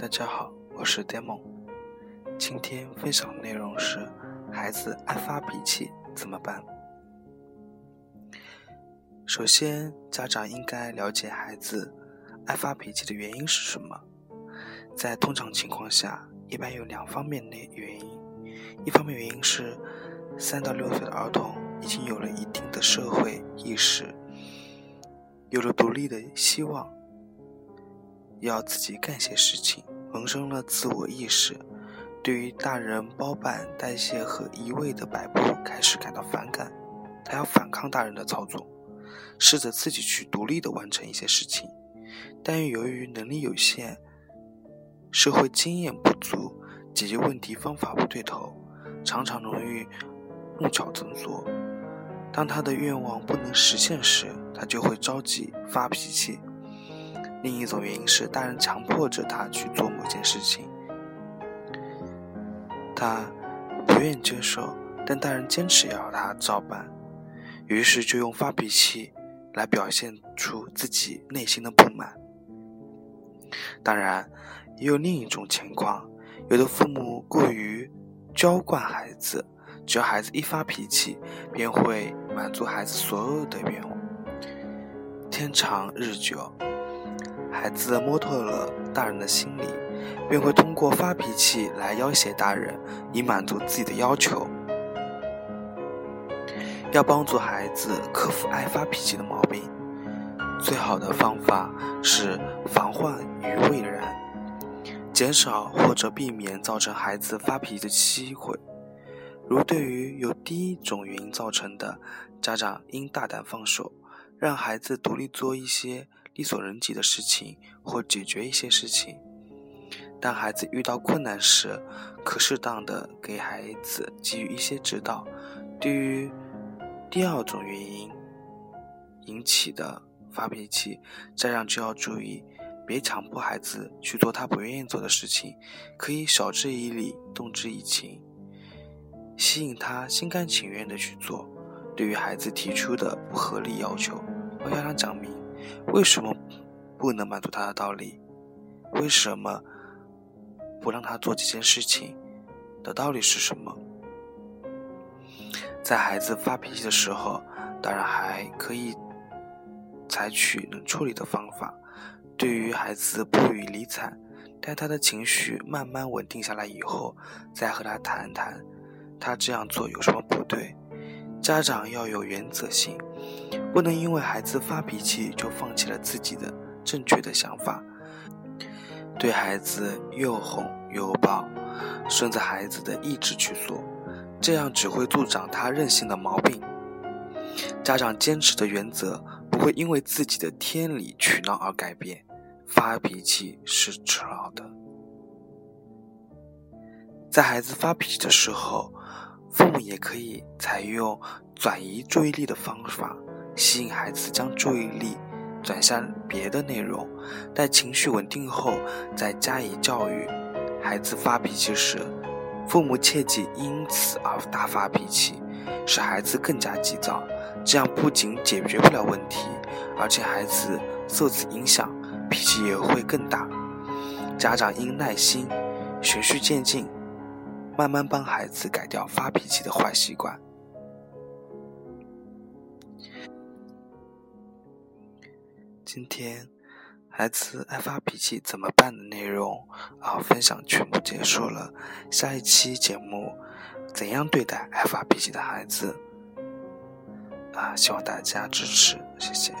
大家好，我是 Demo。今天分享的内容是：孩子爱发脾气怎么办？首先，家长应该了解孩子爱发脾气的原因是什么。在通常情况下，一般有两方面的原因。一方面原因是，三到六岁的儿童已经有了一定的社会意识，有了独立的希望。要自己干些事情，萌生了自我意识，对于大人包办、代谢和一味的摆布开始感到反感，他要反抗大人的操作，试着自己去独立的完成一些事情，但由于能力有限、社会经验不足、解决问题方法不对头，常常容易弄巧成拙。当他的愿望不能实现时，他就会着急发脾气。另一种原因是，大人强迫着他去做某件事情，他不愿意接受，但大人坚持要他照办，于是就用发脾气来表现出自己内心的不满。当然，也有另一种情况，有的父母过于娇惯孩子，只要孩子一发脾气，便会满足孩子所有的愿望。天长日久。孩子摸透了大人的心理，便会通过发脾气来要挟大人，以满足自己的要求。要帮助孩子克服爱发脾气的毛病，最好的方法是防患于未然，减少或者避免造成孩子发脾气的机会。如对于由第一种原因造成的，家长应大胆放手，让孩子独立做一些。力所能及的事情，或解决一些事情。当孩子遇到困难时，可适当的给孩子给予一些指导。对于第二种原因引起的发脾气，家长就要注意，别强迫孩子去做他不愿意做的事情，可以晓之以理，动之以情，吸引他心甘情愿的去做。对于孩子提出的不合理要求，要向他讲明。为什么不能满足他的道理？为什么不让他做这件事情的道理是什么？在孩子发脾气的时候，当然还可以采取能处理的方法。对于孩子不予理睬，待他的情绪慢慢稳定下来以后，再和他谈谈，他这样做有什么不对？家长要有原则性。不能因为孩子发脾气就放弃了自己的正确的想法，对孩子又哄又抱，顺着孩子的意志去做，这样只会助长他任性的毛病。家长坚持的原则不会因为自己的天理取闹而改变，发脾气是迟早的。在孩子发脾气的时候，父母也可以采用转移注意力的方法。吸引孩子将注意力转向别的内容，待情绪稳定后再加以教育。孩子发脾气时，父母切忌因此而大发脾气，使孩子更加急躁。这样不仅解决不了问题，而且孩子受此影响，脾气也会更大。家长应耐心，循序渐进，慢慢帮孩子改掉发脾气的坏习惯。今天孩子爱发脾气怎么办的内容啊，分享全部结束了。下一期节目，怎样对待爱发脾气的孩子啊？希望大家支持，谢谢。